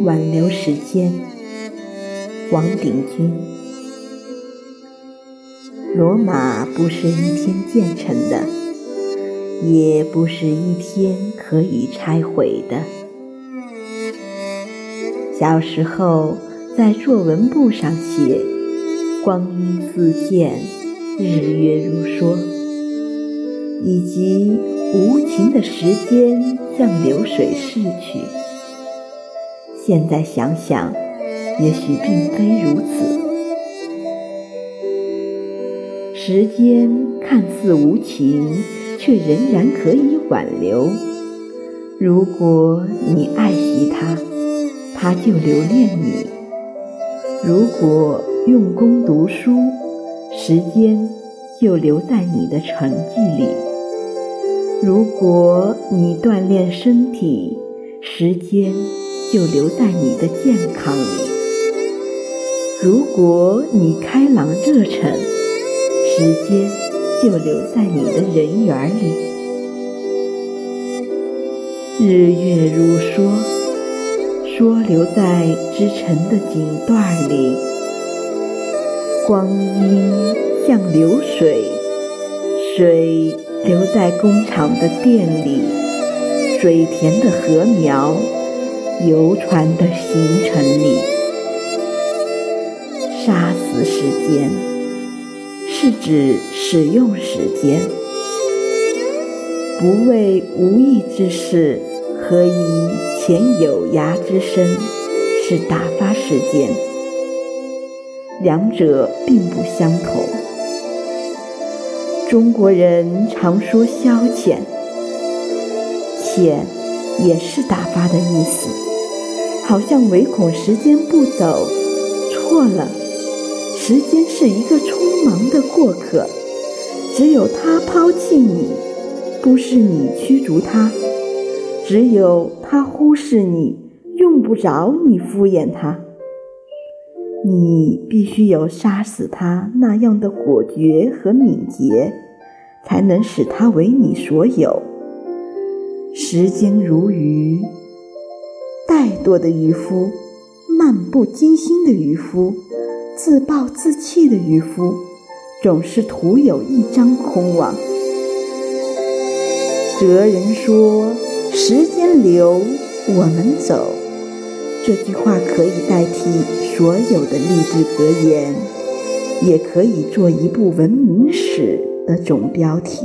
挽留时间。王鼎钧。罗马不是一天建成的，也不是一天可以拆毁的。小时候在作文簿上写“光阴似箭，日月如梭”，以及无情的时间像流水逝去。现在想想，也许并非如此。时间看似无情，却仍然可以挽留。如果你爱惜它。他就留恋你。如果用功读书，时间就留在你的成绩里；如果你锻炼身体，时间就留在你的健康里；如果你开朗热忱，时间就留在你的人缘里。日月如梭。梭留在织成的锦缎里，光阴像流水，水流在工厂的店里，水田的禾苗，游船的行程里。杀死时间，是指使用时间，不为无益之事。何以前有涯之身是打发时间？两者并不相同。中国人常说消遣，遣也是打发的意思，好像唯恐时间不走。错了，时间是一个匆忙的过客，只有他抛弃你，不是你驱逐他。只有他忽视你，用不着你敷衍他。你必须有杀死他那样的果决和敏捷，才能使他为你所有。时间如鱼，怠惰的渔夫，漫不经心的渔夫，自暴自弃的渔夫，总是徒有一张空网。哲人说。时间流，我们走。这句话可以代替所有的励志格言，也可以做一部文明史的总标题。